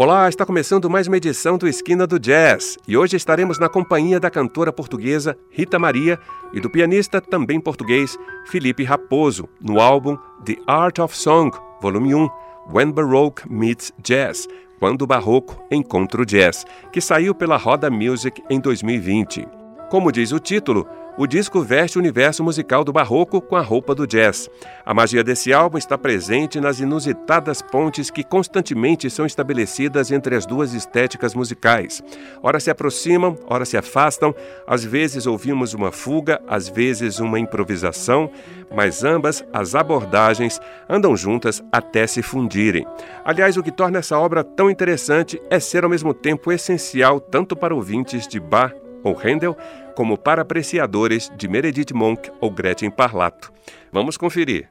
Olá, está começando mais uma edição do Esquina do Jazz e hoje estaremos na companhia da cantora portuguesa Rita Maria e do pianista também português Felipe Raposo no álbum The Art of Song, volume 1, When Baroque Meets Jazz, quando o barroco encontra o jazz, que saiu pela Roda Music em 2020. Como diz o título, o disco veste o universo musical do barroco com a roupa do jazz. A magia desse álbum está presente nas inusitadas pontes que constantemente são estabelecidas entre as duas estéticas musicais. Ora se aproximam, ora se afastam, às vezes ouvimos uma fuga, às vezes uma improvisação, mas ambas as abordagens andam juntas até se fundirem. Aliás, o que torna essa obra tão interessante é ser ao mesmo tempo essencial tanto para ouvintes de Bach ou Handel, como para apreciadores de Meredith Monk ou Gretchen Parlato. Vamos conferir.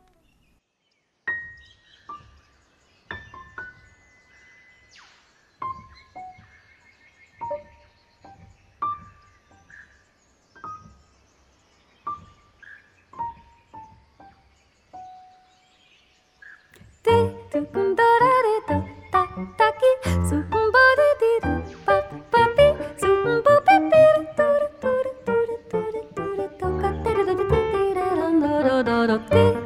do do do do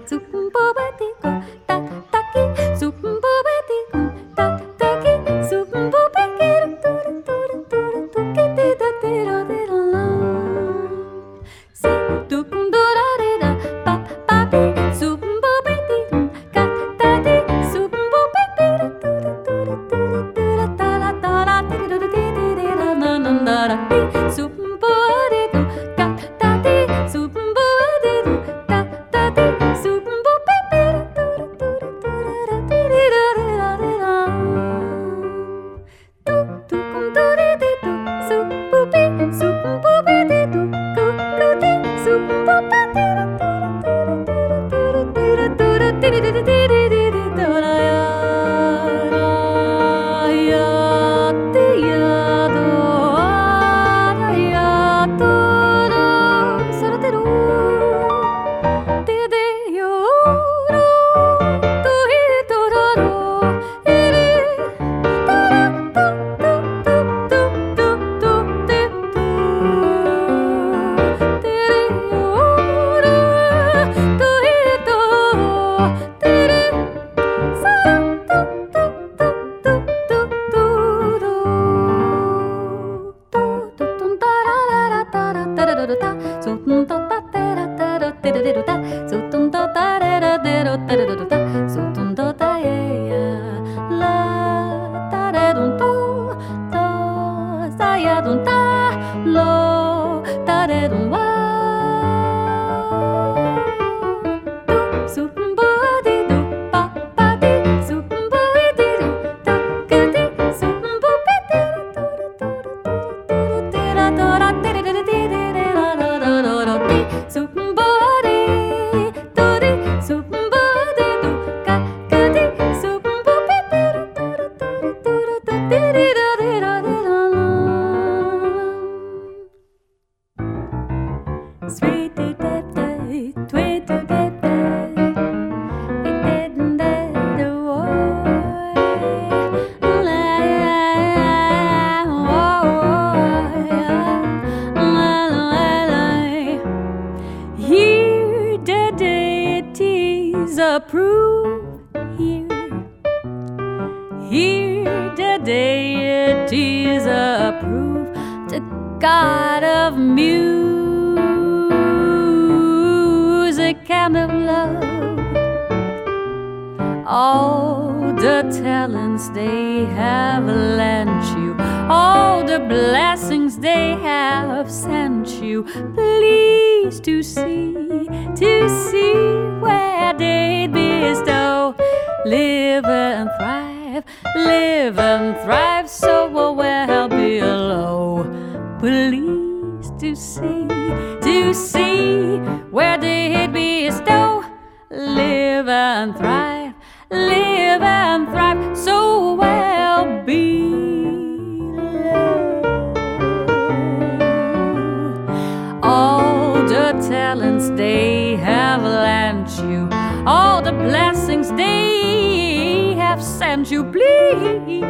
the talents they have lent you, all the blessings they have sent you, please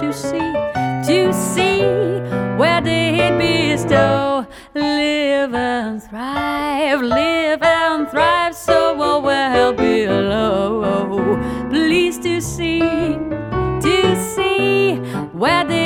to see, to see where they bestow. Live and thrive, live and thrive so well below. Please to see, to see where they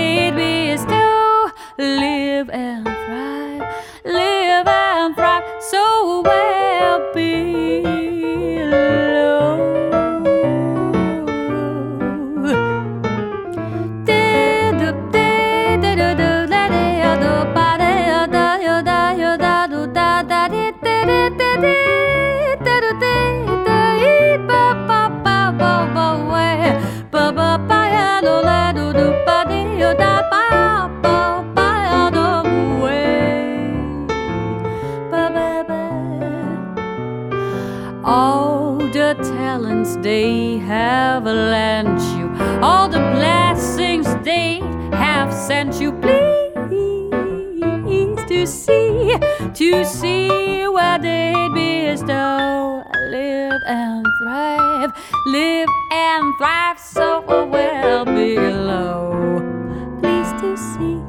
they have lent you, all the blessings they have sent you. Please to see, to see where they bestow. Live and thrive, live and thrive so well below. Please to see,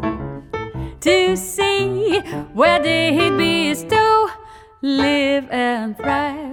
to see where they bestow. Live and thrive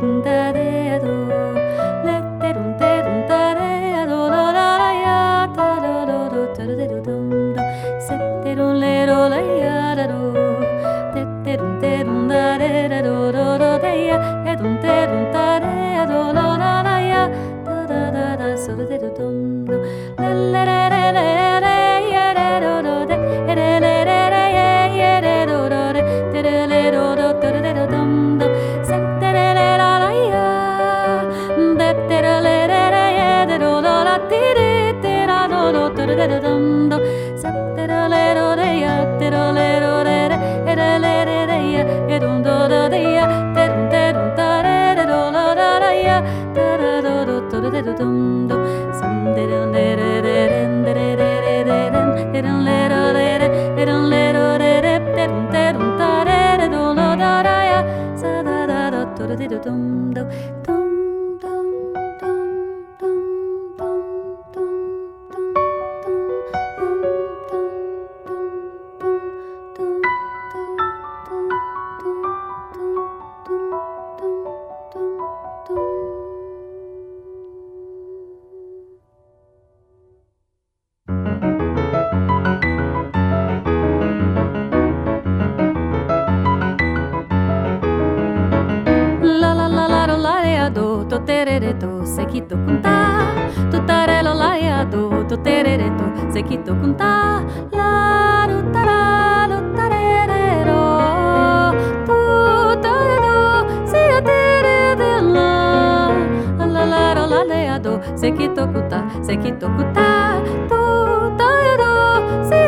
的哒 sekito kunta to tarelo la ya do to terere to sekito kunta la ru tara lo tarerero tu to do si tere de la. La la la la la do sekito kunta sekito kunta. Tu to do si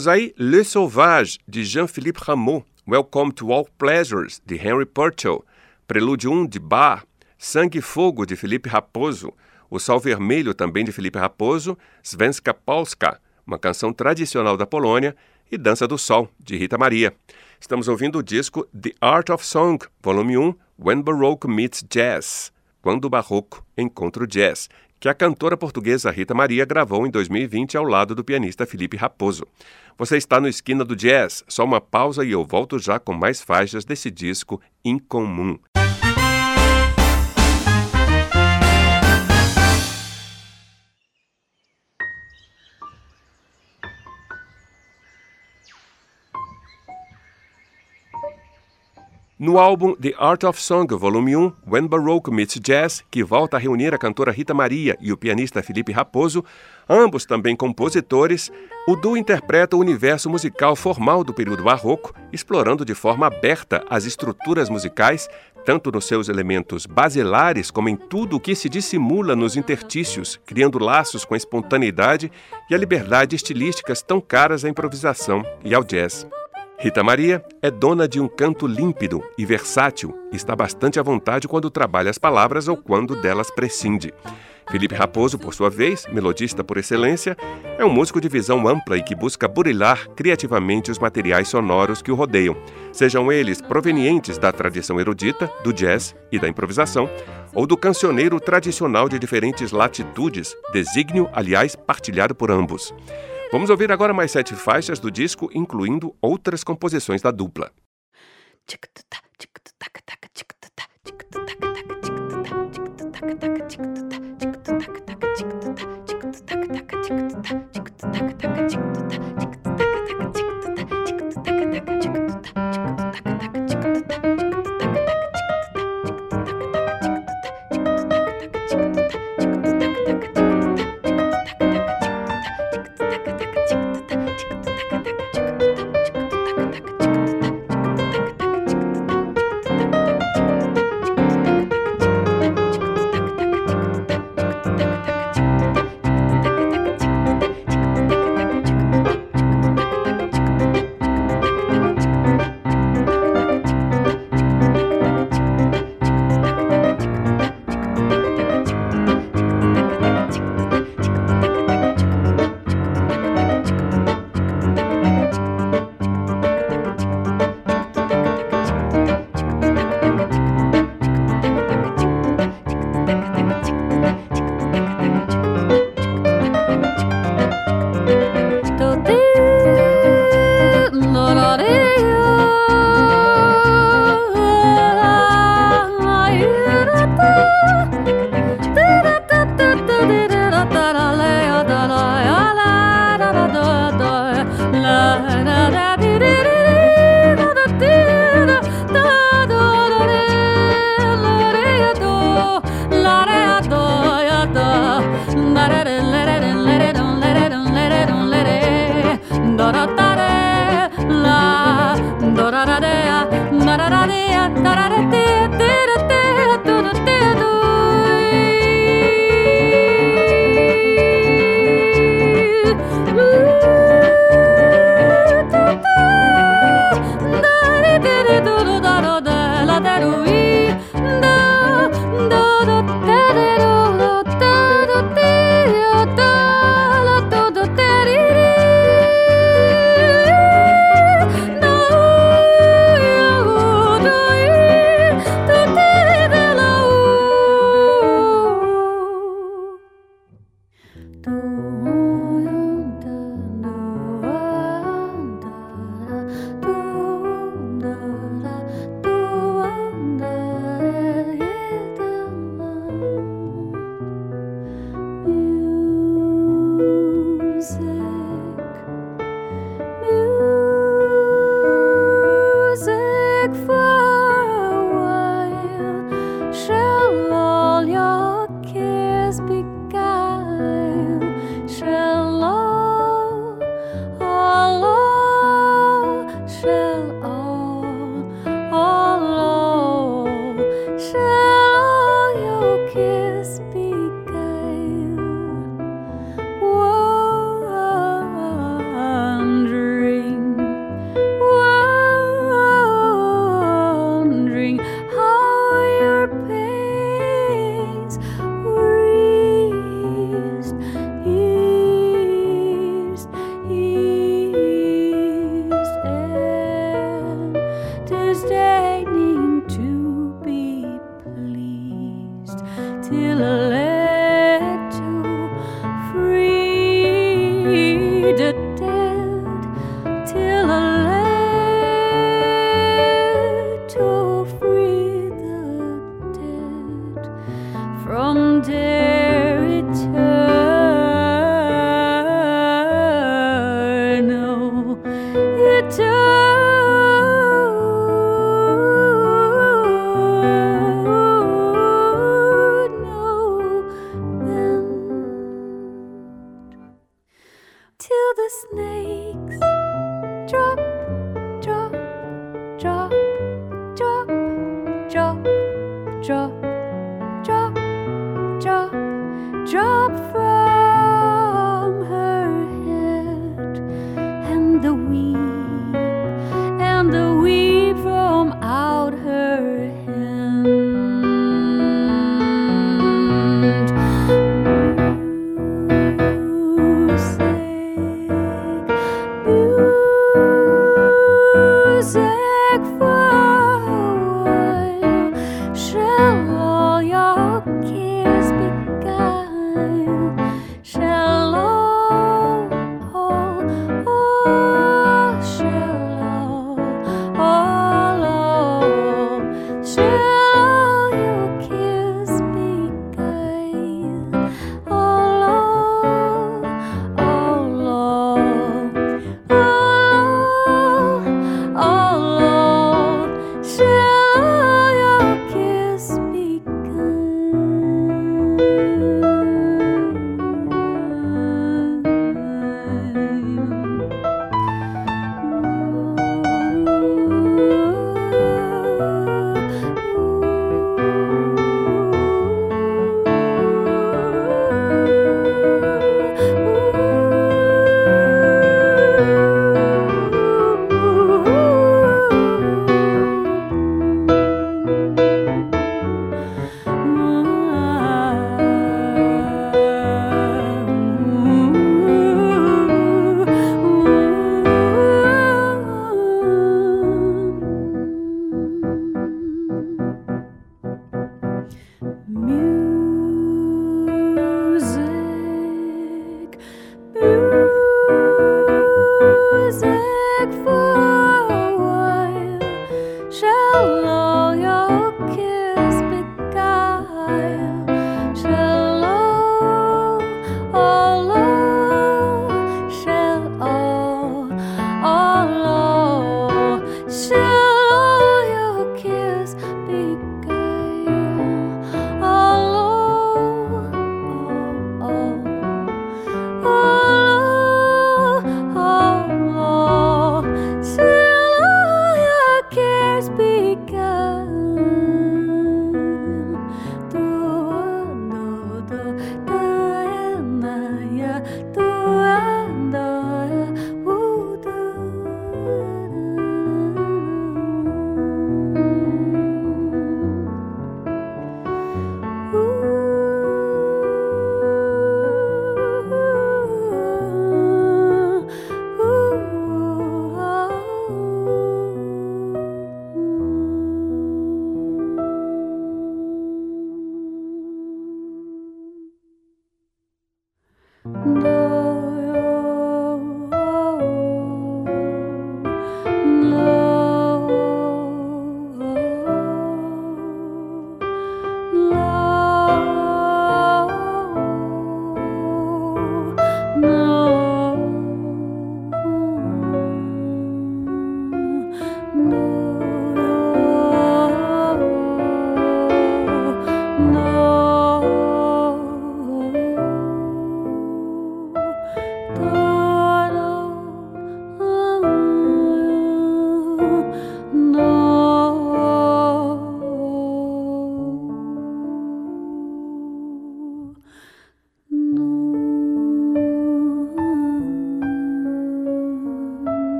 Ouvimos aí Le Sauvage, de Jean-Philippe Rameau, Welcome to All Pleasures, de Henry Purcell, Prelúdio 1, de Bach, Sangue e Fogo, de Felipe Raposo, O Sol Vermelho, também de Felipe Raposo, Svenska Polska, uma canção tradicional da Polônia, e Dança do Sol, de Rita Maria. Estamos ouvindo o disco The Art of Song, volume 1, When Baroque Meets Jazz, Quando o Barroco encontra o Jazz, que a cantora portuguesa Rita Maria gravou em 2020 ao lado do pianista Felipe Raposo. Você está no Esquina do Jazz, só uma pausa e eu volto já com mais faixas desse disco incomum. No álbum The Art of Song, volume 1, When Baroque Meets Jazz, que volta a reunir a cantora Rita Maria e o pianista Felipe Raposo, ambos também compositores, o duo interpreta o universo musical formal do período barroco, explorando de forma aberta as estruturas musicais, tanto nos seus elementos basilares como em tudo o que se dissimula nos intertícios, criando laços com a espontaneidade e a liberdade estilísticas tão caras à improvisação e ao jazz. Rita Maria é dona de um canto límpido e versátil está bastante à vontade quando trabalha as palavras ou quando delas prescinde. Felipe Raposo, por sua vez, melodista por excelência, é um músico de visão ampla e que busca burilar criativamente os materiais sonoros que o rodeiam, sejam eles provenientes da tradição erudita, do jazz e da improvisação, ou do cancioneiro tradicional de diferentes latitudes, desígnio, aliás, partilhado por ambos. Vamos ouvir agora mais sete faixas do disco, incluindo outras composições da dupla. Tic-tac, tic-tac, tic-tac, tic-tac, tic-tac, tic-tac, tic-tac, tic-tac, tic-tac, tic-tac, tic-tac,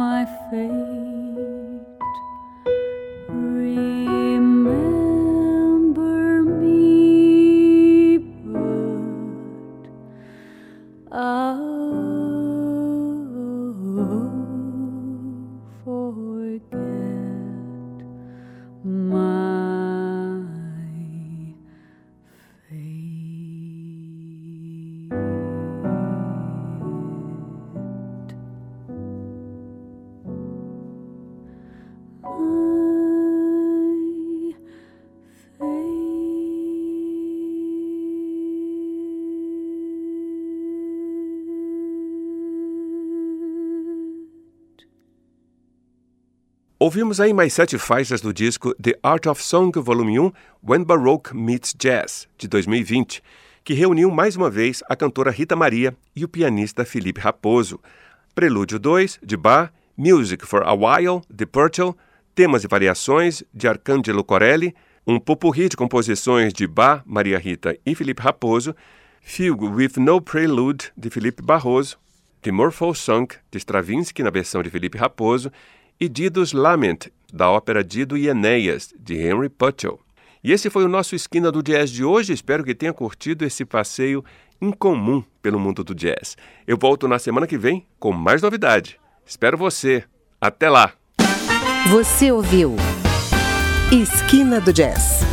my face. Ouvimos aí mais sete faixas do disco The Art of Song Volume 1 When Baroque Meets Jazz, de 2020, que reuniu mais uma vez a cantora Rita Maria e o pianista Felipe Raposo. Prelúdio 2, de Bach, Music for a While, de Purcell, temas e variações, de Arcangelo Corelli, um popurrí de composições de Bach, Maria Rita e Felipe Raposo, Fugue with No Prelude, de Felipe Barroso, The Morpho Song, de Stravinsky na versão de Felipe Raposo, e Dido's Lament, da ópera Dido e Enéas, de Henry Purcell. E esse foi o nosso Esquina do Jazz de hoje. Espero que tenha curtido esse passeio incomum pelo mundo do jazz. Eu volto na semana que vem com mais novidade. Espero você. Até lá! Você ouviu Esquina do Jazz